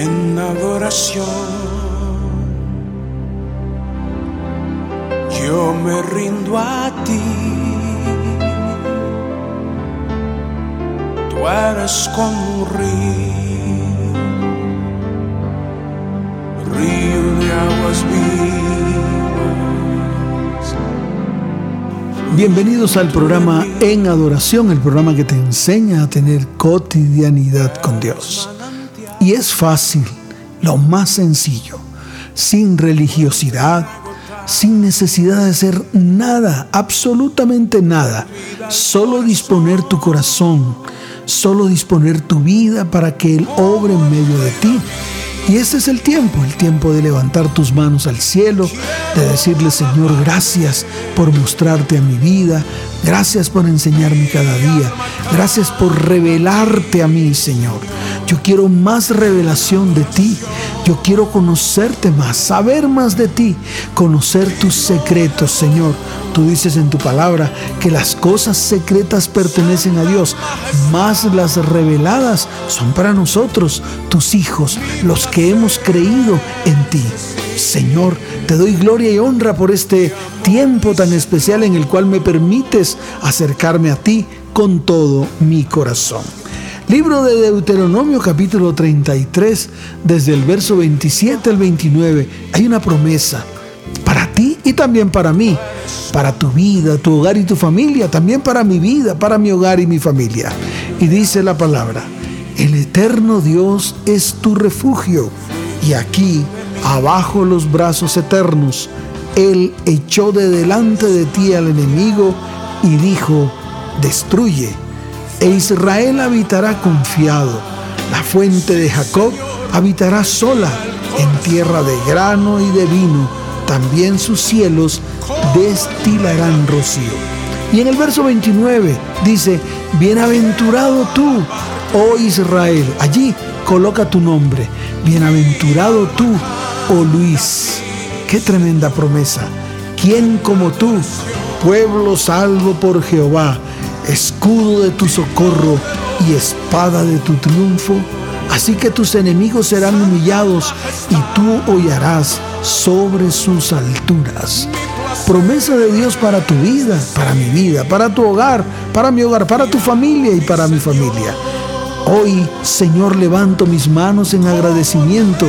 en adoración. Yo me rindo a ti. Tú eres como un río, río de aguas vivas. Bienvenidos al programa En Adoración, el programa que te enseña a tener cotidianidad con Dios. Y es fácil, lo más sencillo, sin religiosidad, sin necesidad de hacer nada, absolutamente nada, solo disponer tu corazón, solo disponer tu vida para que Él obre en medio de ti. Y este es el tiempo, el tiempo de levantar tus manos al cielo, de decirle Señor, gracias por mostrarte a mi vida, gracias por enseñarme cada día, gracias por revelarte a mí, Señor. Yo quiero más revelación de ti. Yo quiero conocerte más, saber más de ti, conocer tus secretos, Señor. Tú dices en tu palabra que las cosas secretas pertenecen a Dios, más las reveladas son para nosotros, tus hijos, los que hemos creído en ti. Señor, te doy gloria y honra por este tiempo tan especial en el cual me permites acercarme a ti con todo mi corazón. Libro de Deuteronomio capítulo 33, desde el verso 27 al 29, hay una promesa para ti y también para mí, para tu vida, tu hogar y tu familia, también para mi vida, para mi hogar y mi familia. Y dice la palabra, el eterno Dios es tu refugio y aquí, abajo los brazos eternos, Él echó de delante de ti al enemigo y dijo, destruye e Israel habitará confiado. La fuente de Jacob habitará sola en tierra de grano y de vino. También sus cielos destilarán rocío. Y en el verso 29 dice, bienaventurado tú, oh Israel. Allí coloca tu nombre. Bienaventurado tú, oh Luis. Qué tremenda promesa. ¿Quién como tú, pueblo salvo por Jehová? Escudo de tu socorro y espada de tu triunfo. Así que tus enemigos serán humillados y tú hollarás sobre sus alturas. Promesa de Dios para tu vida, para mi vida, para tu hogar, para mi hogar, para tu familia y para mi familia. Hoy, Señor, levanto mis manos en agradecimiento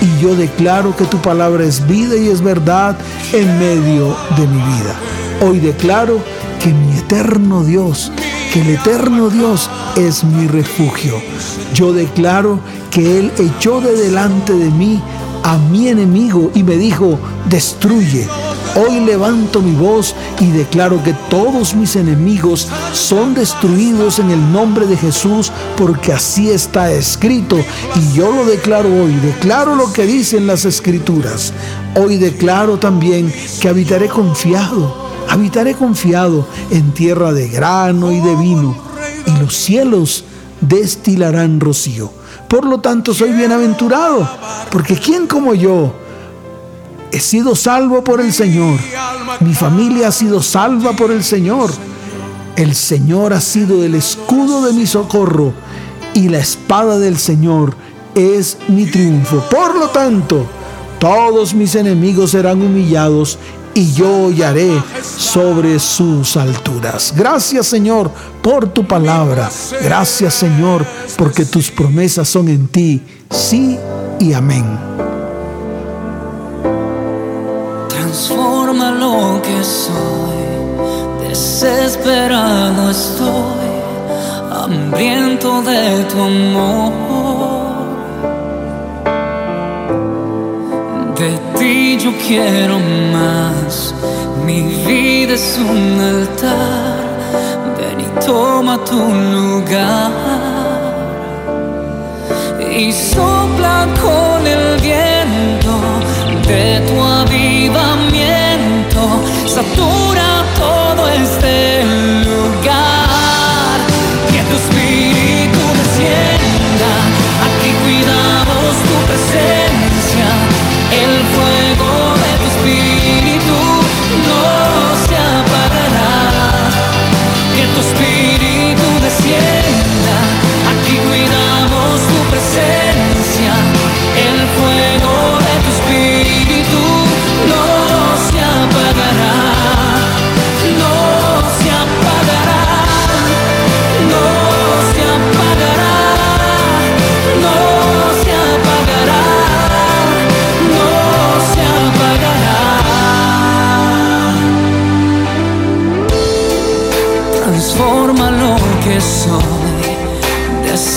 y yo declaro que tu palabra es vida y es verdad en medio de mi vida. Hoy declaro que mi eterno Dios, que el eterno Dios es mi refugio. Yo declaro que Él echó de delante de mí a mi enemigo y me dijo, destruye. Hoy levanto mi voz y declaro que todos mis enemigos son destruidos en el nombre de Jesús porque así está escrito y yo lo declaro hoy, declaro lo que dicen las escrituras. Hoy declaro también que habitaré confiado Habitaré confiado en tierra de grano y de vino, y los cielos destilarán rocío. Por lo tanto, soy bienaventurado, porque ¿quién como yo? He sido salvo por el Señor. Mi familia ha sido salva por el Señor. El Señor ha sido el escudo de mi socorro y la espada del Señor es mi triunfo. Por lo tanto, todos mis enemigos serán humillados y yo hollaré sobre sus alturas. Gracias Señor por tu palabra. Gracias Señor porque tus promesas son en ti, sí y amén. Transforma lo que soy, desesperado estoy, hambriento de tu amor. Yo quiero más. Mi vida es un altar. Ven y toma tu lugar. Y sopla con el viento de tu avivamiento. Satura todo este lugar.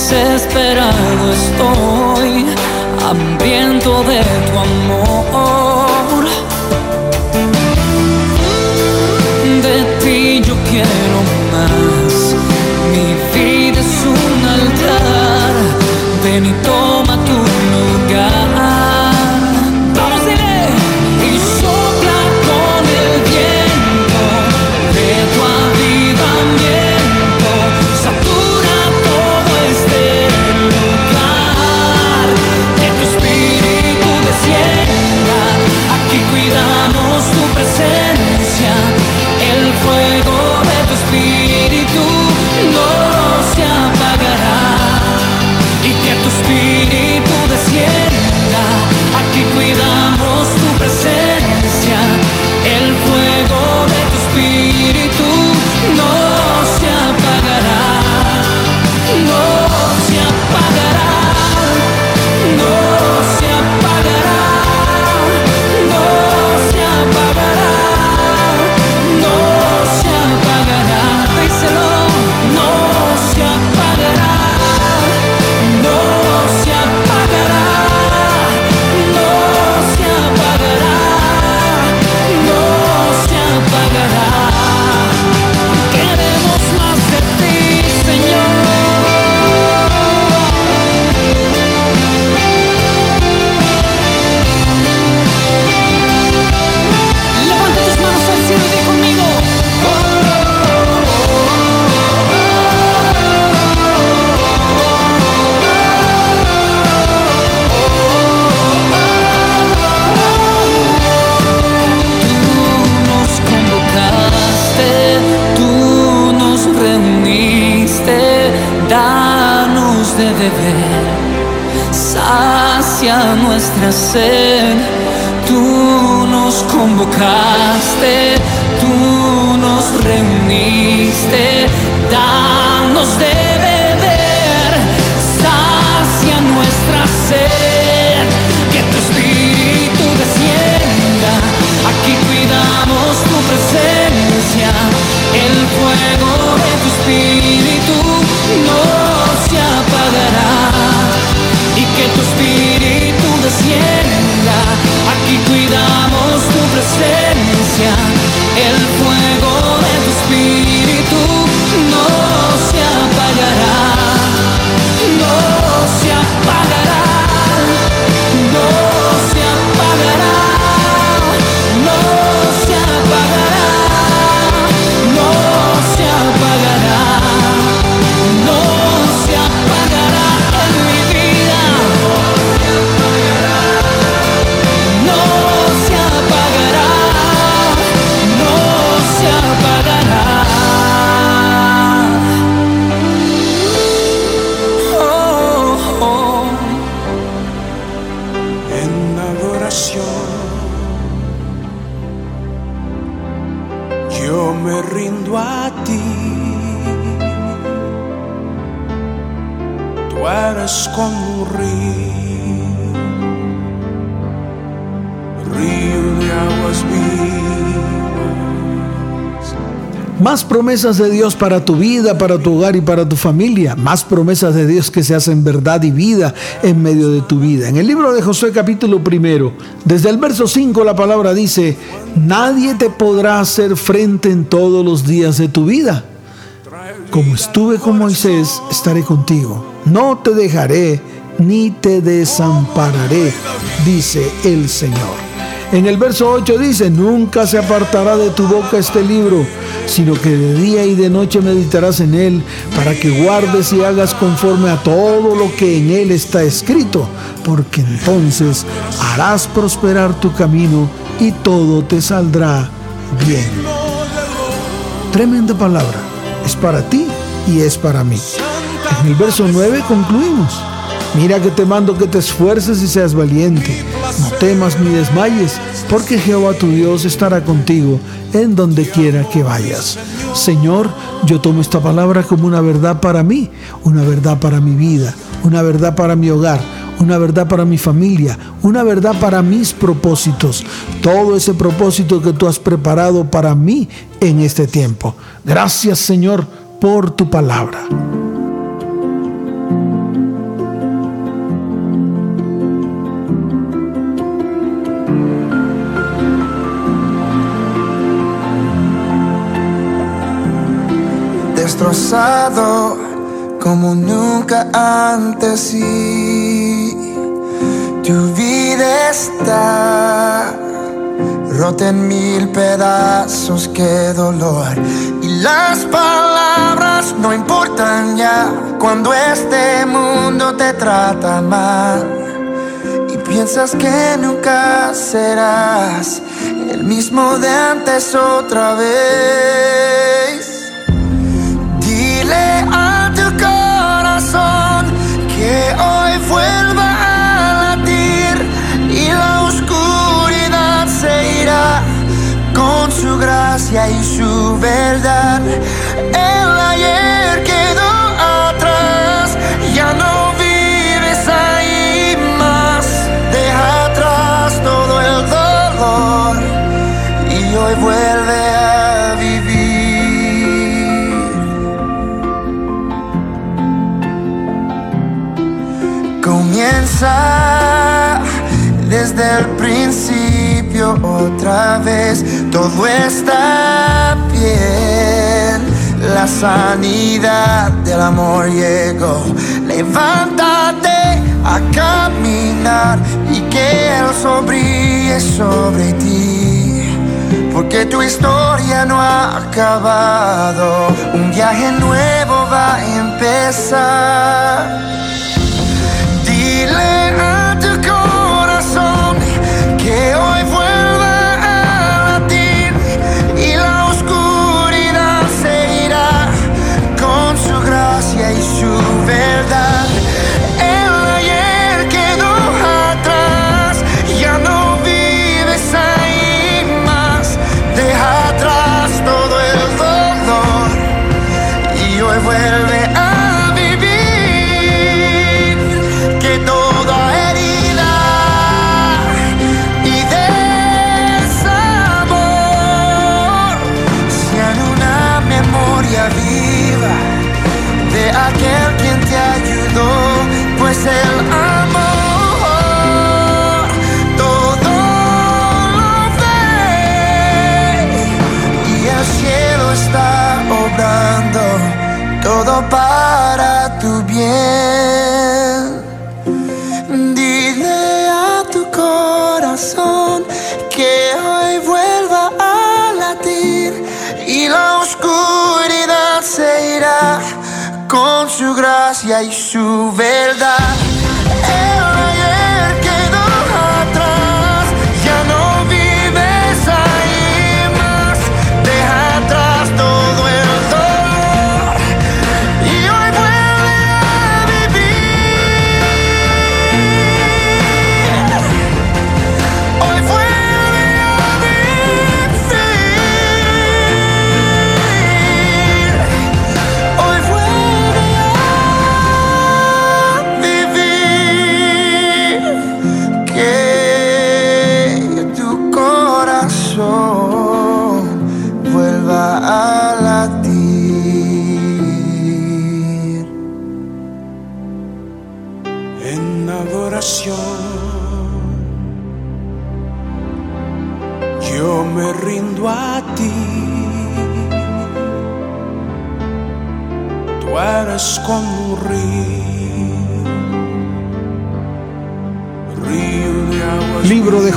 Desesperado estoy, hambriento de tu amor. De beber, sacia nuestra sed. Tú nos convocaste, tú nos reuniste, danos de beber, sacia nuestra sed. Que tu espíritu descienda, aquí cuidamos tu presencia, el fuego de tu espíritu Aquí cuidamos tu presencia, Más promesas de Dios para tu vida, para tu hogar y para tu familia. Más promesas de Dios que se hacen verdad y vida en medio de tu vida. En el libro de Josué capítulo primero, desde el verso 5 la palabra dice, nadie te podrá hacer frente en todos los días de tu vida. Como estuve con Moisés, estaré contigo. No te dejaré ni te desampararé, dice el Señor. En el verso 8 dice, nunca se apartará de tu boca este libro, sino que de día y de noche meditarás en él, para que guardes y hagas conforme a todo lo que en él está escrito, porque entonces harás prosperar tu camino y todo te saldrá bien. Tremenda palabra, es para ti y es para mí. En el verso 9 concluimos. Mira que te mando que te esfuerces y seas valiente. No temas ni desmayes, porque Jehová tu Dios estará contigo en donde quiera que vayas. Señor, yo tomo esta palabra como una verdad para mí, una verdad para mi vida, una verdad para mi hogar, una verdad para mi familia, una verdad para mis propósitos, todo ese propósito que tú has preparado para mí en este tiempo. Gracias Señor por tu palabra. Destrozado como nunca antes y tu vida está rota en mil pedazos, qué dolor. Y las palabras no importan ya cuando este mundo te trata mal. Y piensas que nunca serás el mismo de antes otra vez. Todo está bien. La sanidad del amor llegó. Levántate a caminar y que brille sobre ti. Porque tu historia no ha acabado. Un viaje nuevo va a empezar. Su gracia y su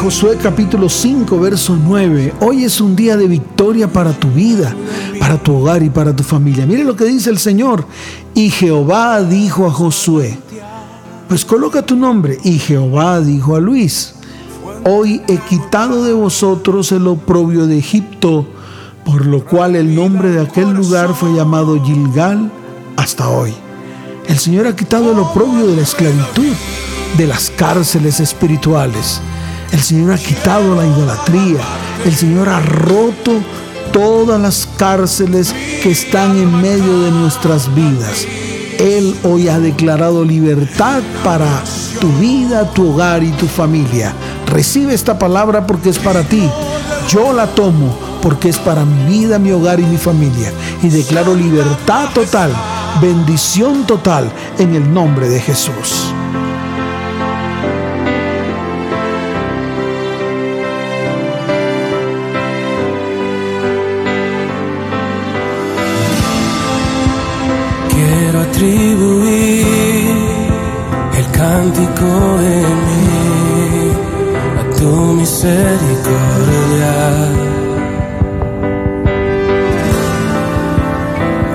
Josué capítulo 5, verso 9. Hoy es un día de victoria para tu vida, para tu hogar y para tu familia. Mire lo que dice el Señor. Y Jehová dijo a Josué, pues coloca tu nombre. Y Jehová dijo a Luis, hoy he quitado de vosotros el oprobio de Egipto, por lo cual el nombre de aquel lugar fue llamado Gilgal hasta hoy. El Señor ha quitado el oprobio de la esclavitud, de las cárceles espirituales. El Señor ha quitado la idolatría. El Señor ha roto todas las cárceles que están en medio de nuestras vidas. Él hoy ha declarado libertad para tu vida, tu hogar y tu familia. Recibe esta palabra porque es para ti. Yo la tomo porque es para mi vida, mi hogar y mi familia. Y declaro libertad total, bendición total en el nombre de Jesús. retribuir el cántico en mí a tu misericordia.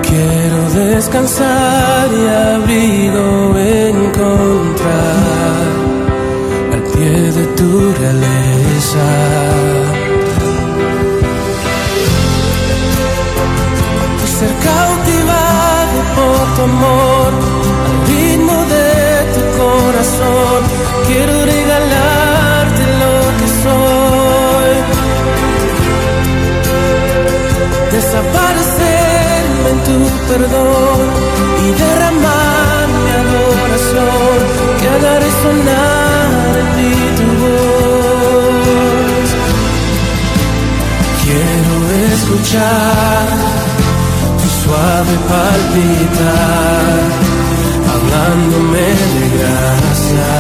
Quiero descansar y abrigo encontrar al pie de tu realeza. Cerca tu al ritmo de tu corazón. Quiero regalarte lo que soy. Desaparecerme en tu perdón y derramar mi adoración que haga resonar en mí tu voz. Quiero escuchar suave palpitar, hablándome de gracia.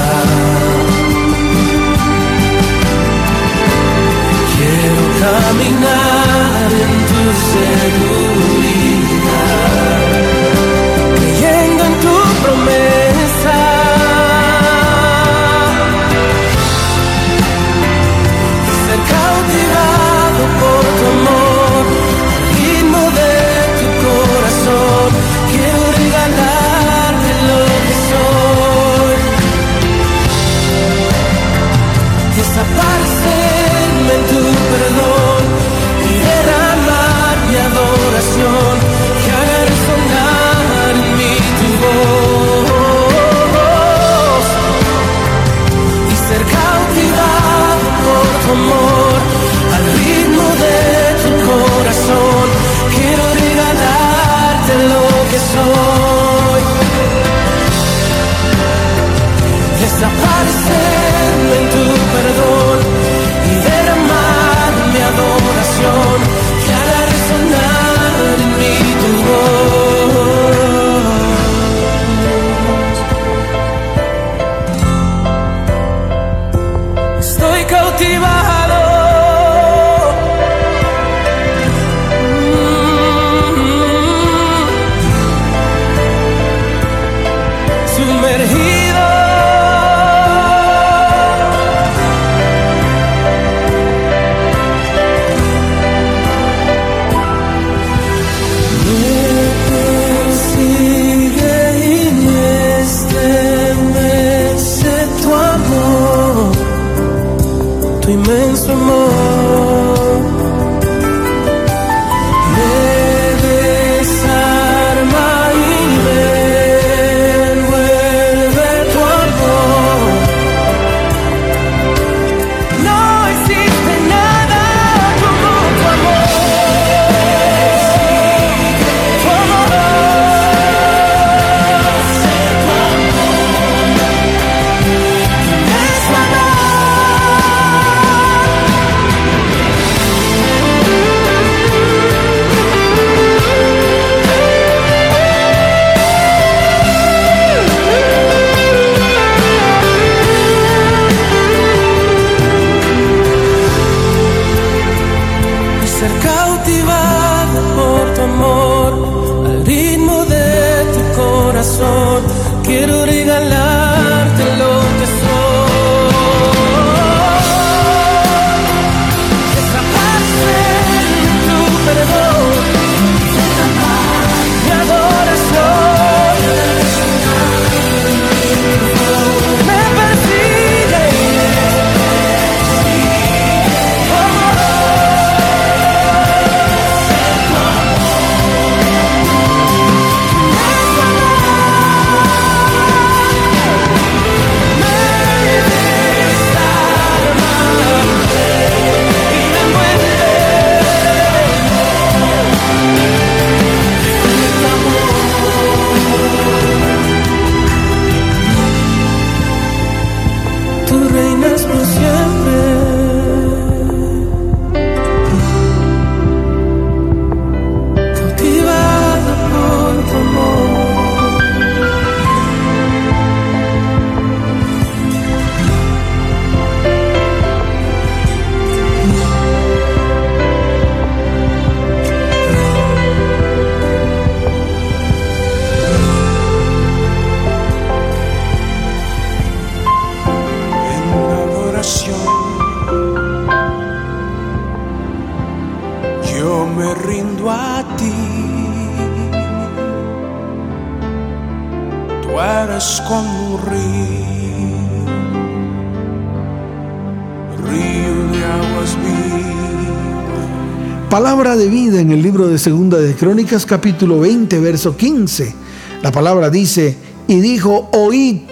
Palabra de vida en el libro de Segunda de Crónicas capítulo 20 verso 15. La palabra dice, y dijo, oíd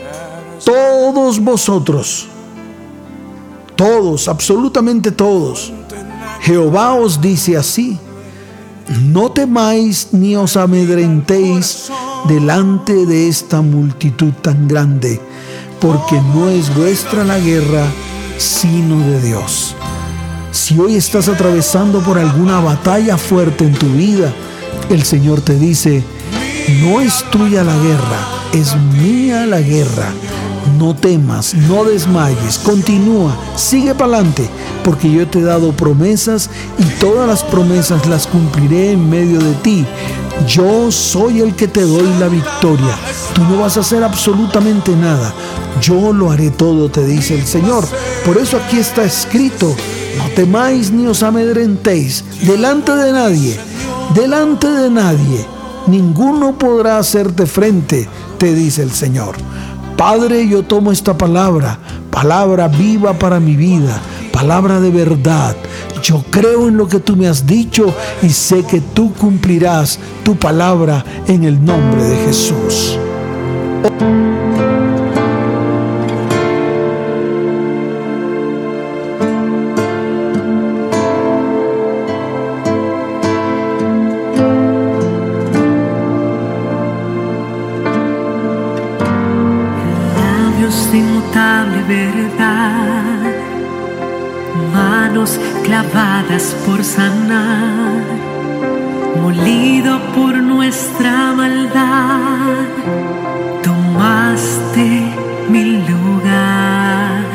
todos vosotros, todos, absolutamente todos. Jehová os dice así, no temáis ni os amedrentéis delante de esta multitud tan grande, porque no es vuestra la guerra, sino de Dios. Si hoy estás atravesando por alguna batalla fuerte en tu vida, el Señor te dice, no es tuya la guerra, es mía la guerra. No temas, no desmayes, continúa, sigue para adelante, porque yo te he dado promesas y todas las promesas las cumpliré en medio de ti. Yo soy el que te doy la victoria. Tú no vas a hacer absolutamente nada. Yo lo haré todo, te dice el Señor. Por eso aquí está escrito, no temáis ni os amedrentéis delante de nadie, delante de nadie. Ninguno podrá hacerte frente, te dice el Señor. Padre, yo tomo esta palabra, palabra viva para mi vida, palabra de verdad. Yo creo en lo que tú me has dicho y sé que tú cumplirás tu palabra en el nombre de Jesús. Clavadas por sanar, molido por nuestra maldad, tomaste mi lugar,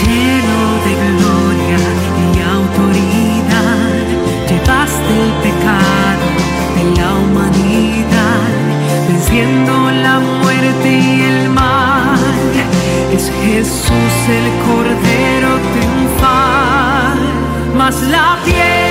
lleno de gloria y autoridad, llevaste el pecado de la humanidad, venciendo la muerte y el mal. Es Jesús el Cordero mas la piedra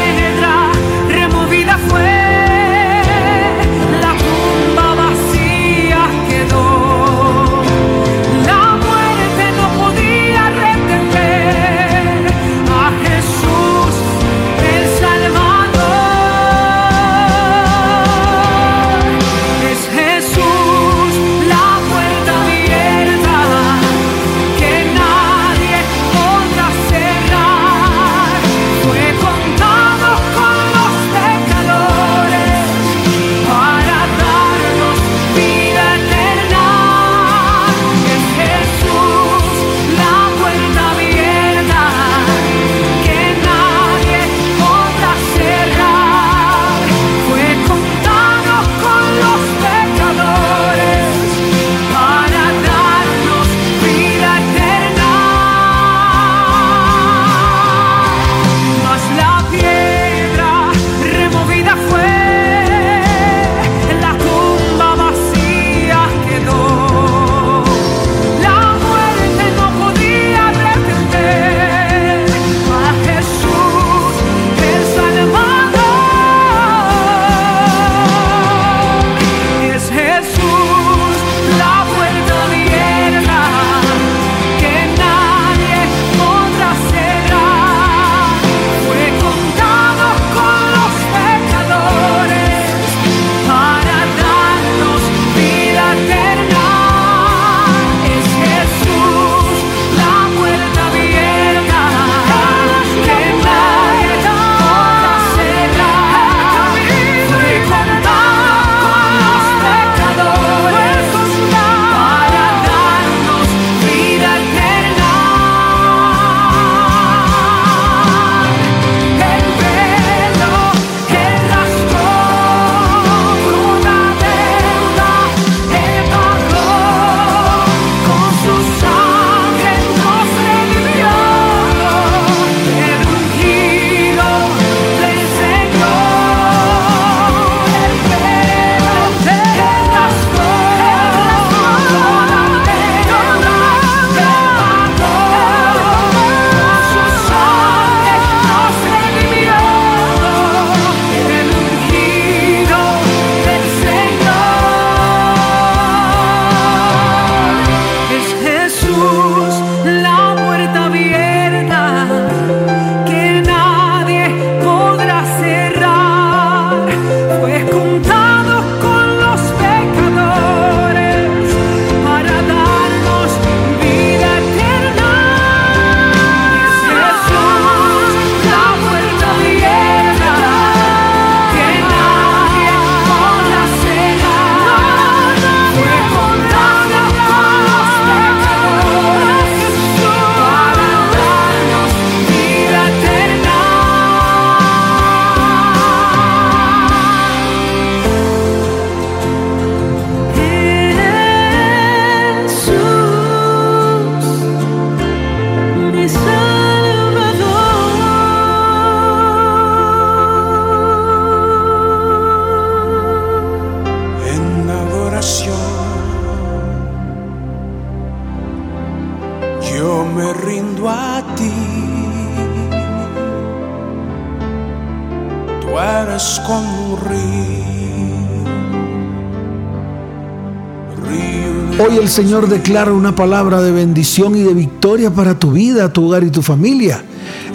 Señor declara una palabra de bendición y de victoria para tu vida, tu hogar y tu familia.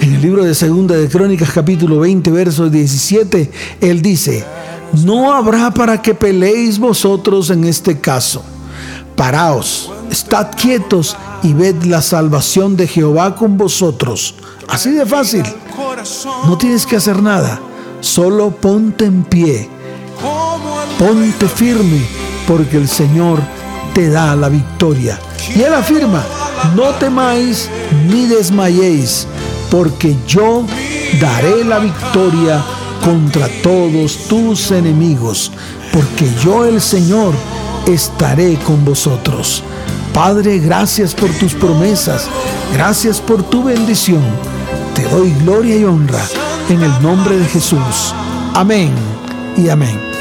En el libro de Segunda de Crónicas capítulo 20 verso 17, Él dice, no habrá para que peleéis vosotros en este caso. Paraos, estad quietos y ved la salvación de Jehová con vosotros. Así de fácil. No tienes que hacer nada. Solo ponte en pie. Ponte firme porque el Señor te da la victoria. Y Él afirma, no temáis ni desmayéis, porque yo daré la victoria contra todos tus enemigos, porque yo el Señor estaré con vosotros. Padre, gracias por tus promesas, gracias por tu bendición. Te doy gloria y honra en el nombre de Jesús. Amén y amén.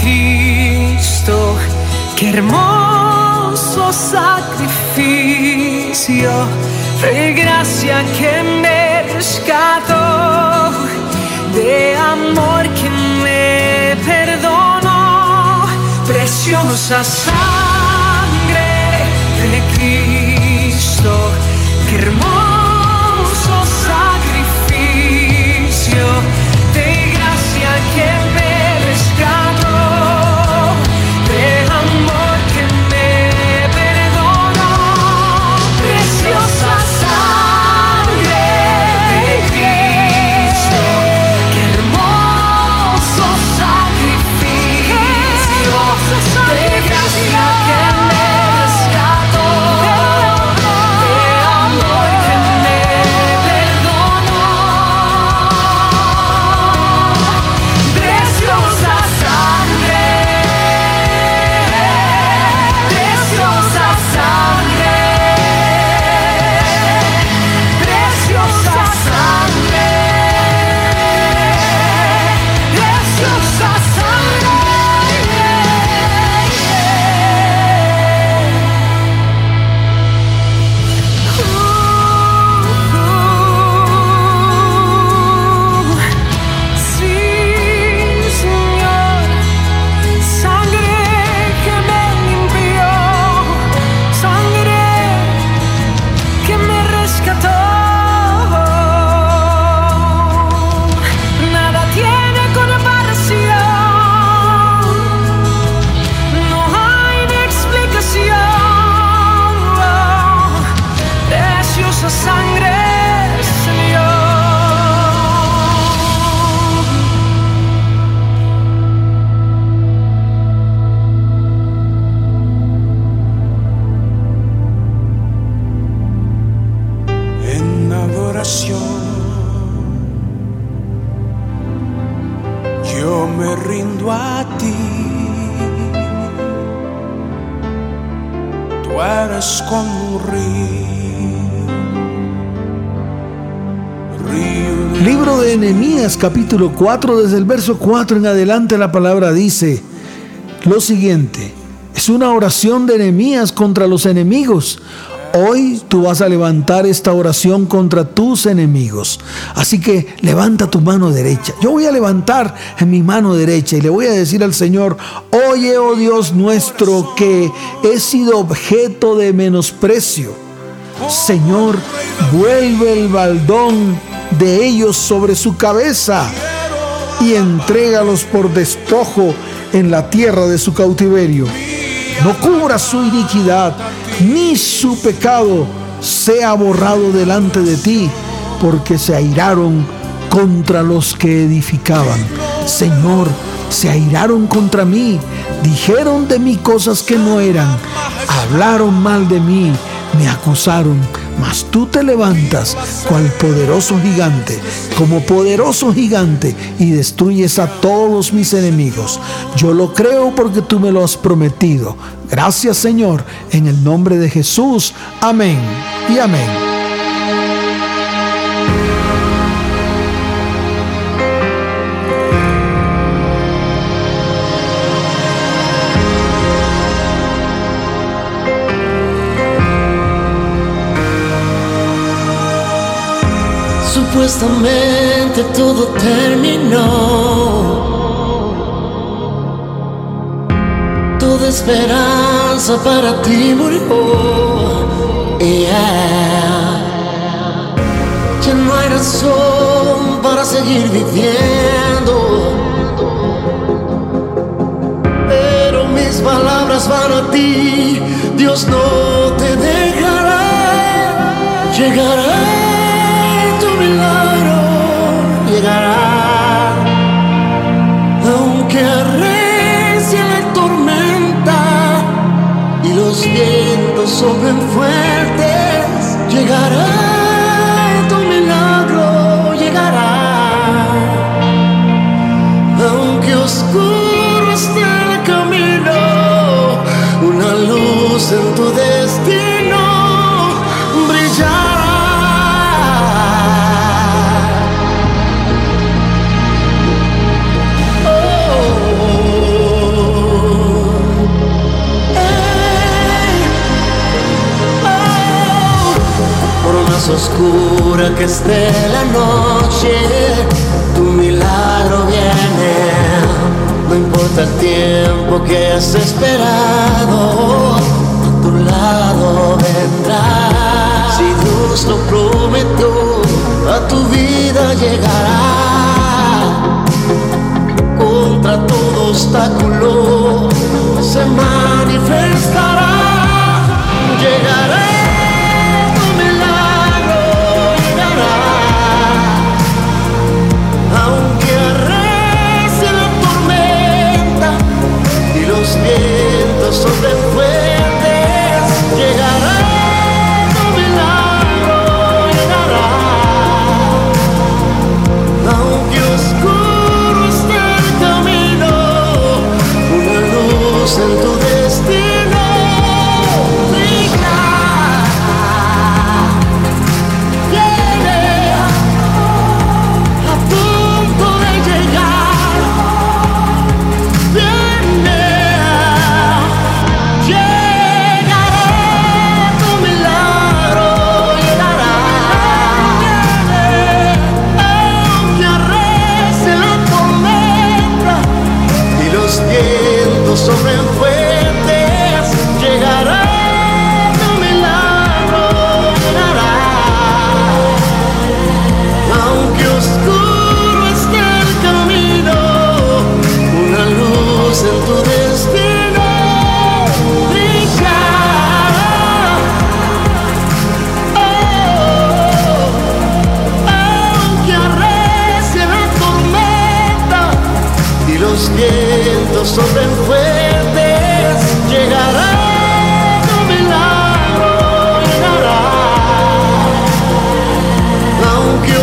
Cristo, qué hermoso sacrificio de gracia que me rescató, de amor que me perdonó, preciosa sangre de Cristo, qué hermoso sacrificio de gracia que me Capítulo 4 desde el verso 4 en adelante la palabra dice lo siguiente. Es una oración de Nehemías contra los enemigos. Hoy tú vas a levantar esta oración contra tus enemigos. Así que levanta tu mano derecha. Yo voy a levantar mi mano derecha y le voy a decir al Señor, oye, oh Dios nuestro, que he sido objeto de menosprecio. Señor, vuelve el baldón de ellos sobre su cabeza y entrégalos por despojo en la tierra de su cautiverio. No cubra su iniquidad, ni su pecado sea borrado delante de ti, porque se airaron contra los que edificaban. Señor, se airaron contra mí, dijeron de mí cosas que no eran, hablaron mal de mí, me acusaron, mas tú te levantas cual poderoso gigante, como poderoso gigante, y destruyes a todos mis enemigos. Yo lo creo porque tú me lo has prometido. Gracias Señor, en el nombre de Jesús. Amén y amén. Supuestamente todo terminó. Toda esperanza para ti murió. Yeah. Ya no hay razón para seguir viviendo. Pero mis palabras van a ti. Dios no te dejará. Llegará oscura que esté la noche, tu milagro viene. No importa el tiempo que has esperado, a tu lado vendrá. Si Dios lo prometió, a tu vida llegará. Contra todo obstáculo se manifestará. sobre el fuego. Vientos sobren fuertes, llegará tu milagro, llegará. Aunque oscuro esté el camino, una luz en tu destino brillará. Oh, aunque arrece la tormenta y los vientos soplen fuertes,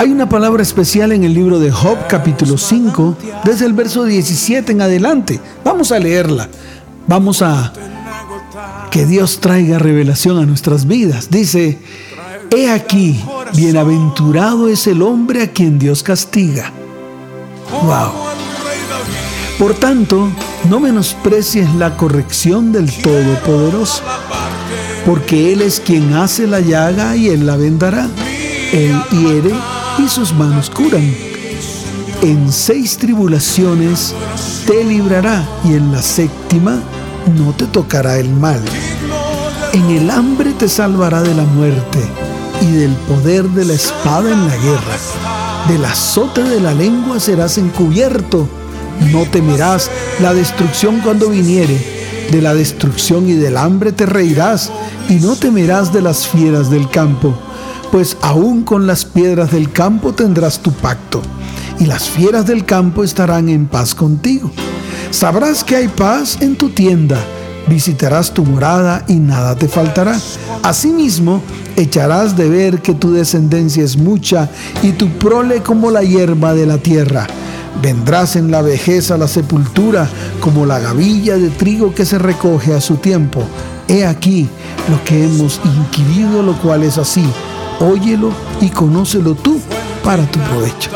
Hay una palabra especial en el libro de Job capítulo 5, desde el verso 17 en adelante. Vamos a leerla. Vamos a que Dios traiga revelación a nuestras vidas. Dice, he aquí, bienaventurado es el hombre a quien Dios castiga. Wow. Por tanto, no menosprecies la corrección del Todopoderoso, porque Él es quien hace la llaga y Él la vendará. Él hiere y sus manos curan. En seis tribulaciones te librará y en la séptima no te tocará el mal. En el hambre te salvará de la muerte y del poder de la espada en la guerra. Del azote de la lengua serás encubierto. No temerás la destrucción cuando viniere. De la destrucción y del hambre te reirás y no temerás de las fieras del campo. Pues aún con las piedras del campo tendrás tu pacto y las fieras del campo estarán en paz contigo. Sabrás que hay paz en tu tienda, visitarás tu morada y nada te faltará. Asimismo, echarás de ver que tu descendencia es mucha y tu prole como la hierba de la tierra. Vendrás en la vejez a la sepultura como la gavilla de trigo que se recoge a su tiempo. He aquí lo que hemos inquirido, lo cual es así. Óyelo y conócelo tú para tu provecho.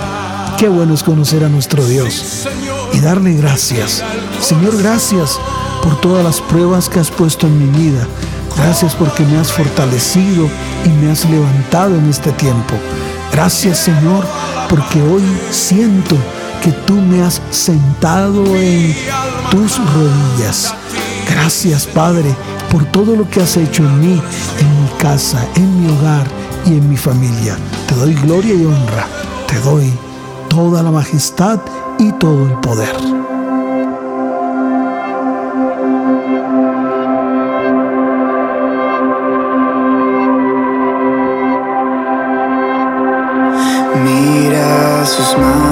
Qué bueno es conocer a nuestro Dios y darle gracias. Señor, gracias por todas las pruebas que has puesto en mi vida. Gracias porque me has fortalecido y me has levantado en este tiempo. Gracias Señor porque hoy siento que tú me has sentado en tus rodillas. Gracias Padre por todo lo que has hecho en mí, en mi casa, en mi hogar y en mi familia. Te doy gloria y honra, te doy toda la majestad y todo el poder. Mira sus manos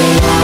te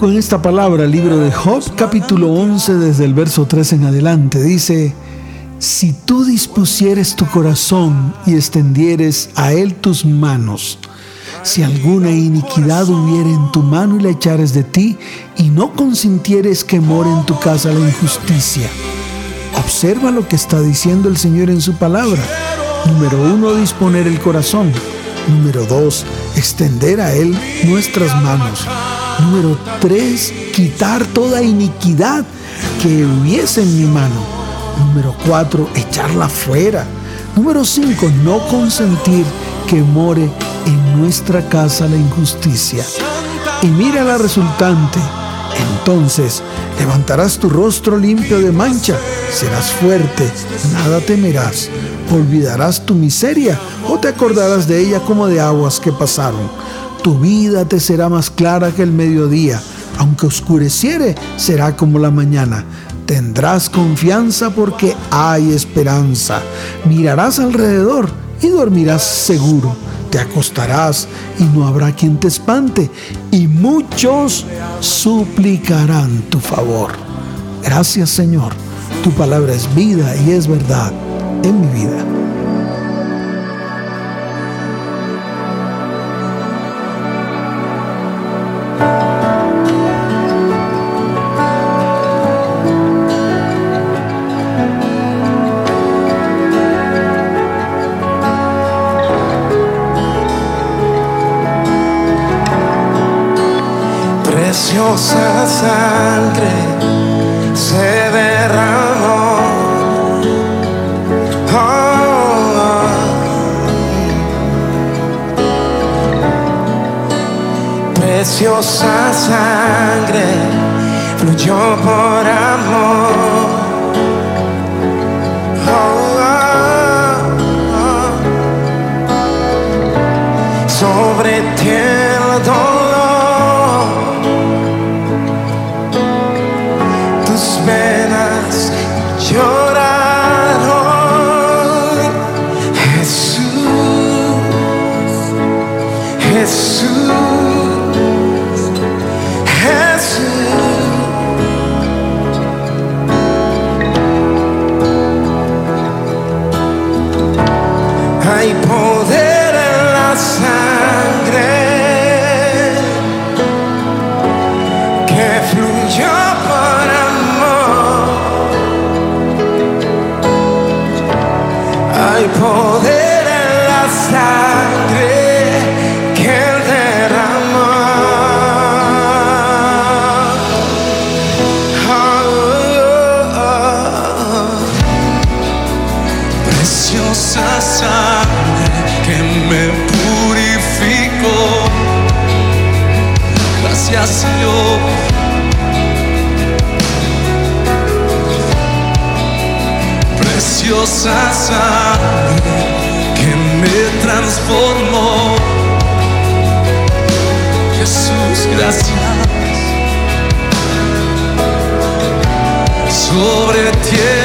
En esta palabra, libro de Job, capítulo 11, desde el verso 3 en adelante. Dice, si tú dispusieres tu corazón y extendieres a él tus manos, si alguna iniquidad hubiere en tu mano y la echares de ti, y no consintieres que more en tu casa la injusticia. Observa lo que está diciendo el Señor en su palabra. Número uno, disponer el corazón. Número dos, extender a Él nuestras manos. Número tres, quitar toda iniquidad que hubiese en mi mano. Número cuatro, echarla fuera. Número cinco, no consentir que more en nuestra casa la injusticia. Y mira la resultante. Entonces levantarás tu rostro limpio de mancha, serás fuerte, nada temerás, olvidarás tu miseria o te acordarás de ella como de aguas que pasaron. Tu vida te será más clara que el mediodía, aunque oscureciere, será como la mañana. Tendrás confianza porque hay esperanza. Mirarás alrededor y dormirás seguro. Te acostarás y no habrá quien te espante, y muchos suplicarán tu favor. Gracias Señor, tu palabra es vida y es verdad en mi vida. Preciosa sangre se derramó. Oh, preciosa sangre fluyó por amor. Que Preciosa sangre que me transformó. Jesús, gracias. Sobre ti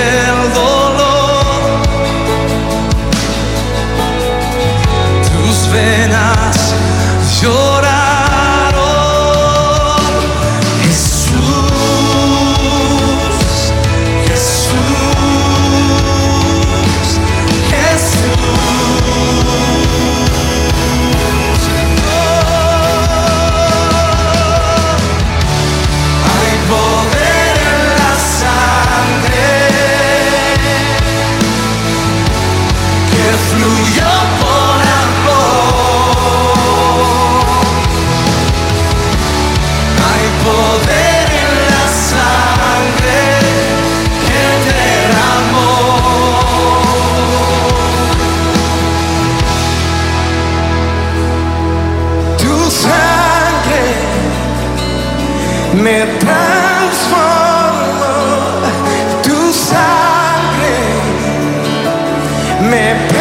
me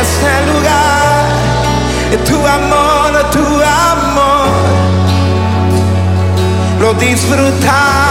este lugar. Tu amor, tu amor, lo disfrutamos.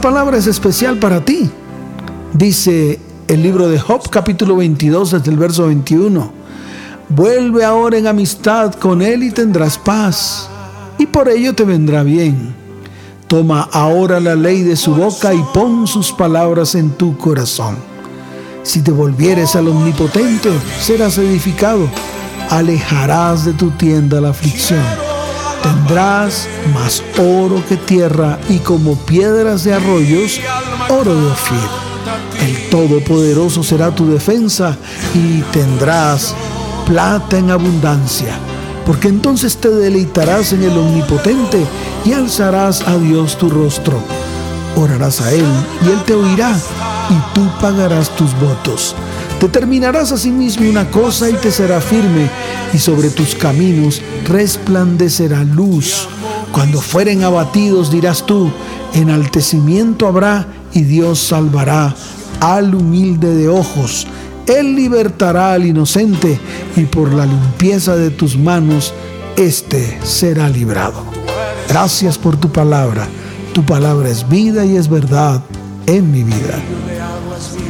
Palabra es especial para ti. Dice el libro de Job capítulo 22 desde el verso 21. Vuelve ahora en amistad con él y tendrás paz, y por ello te vendrá bien. Toma ahora la ley de su boca y pon sus palabras en tu corazón. Si te volvieres al omnipotente, serás edificado. Alejarás de tu tienda la aflicción. Tendrás más oro que tierra y como piedras de arroyos, oro de Ofir. El Todopoderoso será tu defensa y tendrás plata en abundancia. Porque entonces te deleitarás en el Omnipotente y alzarás a Dios tu rostro. Orarás a Él y Él te oirá y tú pagarás tus votos. Determinarás a sí mismo una cosa y te será firme, y sobre tus caminos resplandecerá luz. Cuando fueren abatidos dirás tú, enaltecimiento habrá y Dios salvará al humilde de ojos. Él libertará al inocente y por la limpieza de tus manos, éste será librado. Gracias por tu palabra. Tu palabra es vida y es verdad en mi vida.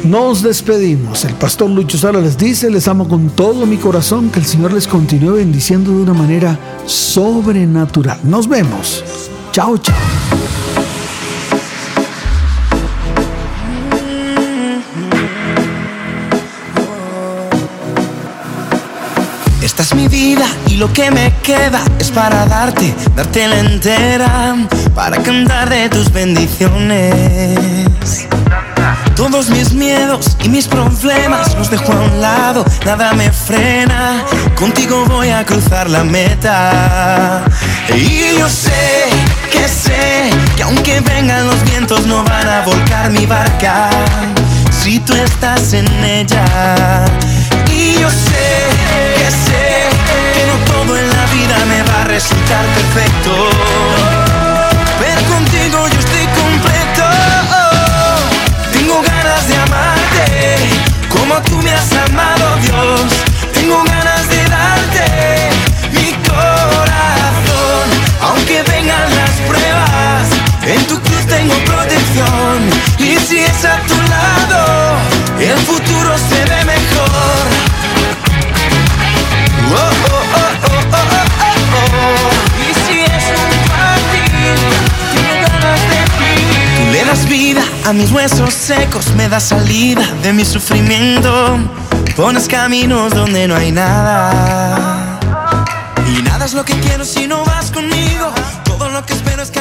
Nos despedimos. El pastor Lucho Sala les dice, les amo con todo mi corazón, que el Señor les continúe bendiciendo de una manera sobrenatural. Nos vemos. Chao, chao. Esta es mi vida y lo que me queda es para darte, darte la entera, para cantar de tus bendiciones. Todos mis miedos y mis problemas los dejo a un lado, nada me frena. Contigo voy a cruzar la meta. Y yo sé que sé que aunque vengan los vientos no van a volcar mi barca. Si tú estás en ella. Y yo sé que sé que no todo en la vida me va a resultar perfecto. Dios. Tengo ganas de darte mi corazón, aunque vengan las pruebas. En tu cruz tengo protección y si es a tu lado, el futuro se ve mejor. Oh, oh, oh. Y si es un ganas de ti. Tú le das vida a mis huesos secos, me das salida de mi sufrimiento. Pones caminos donde no hay nada. Y nada es lo que quiero si no vas conmigo. Todo lo que espero es que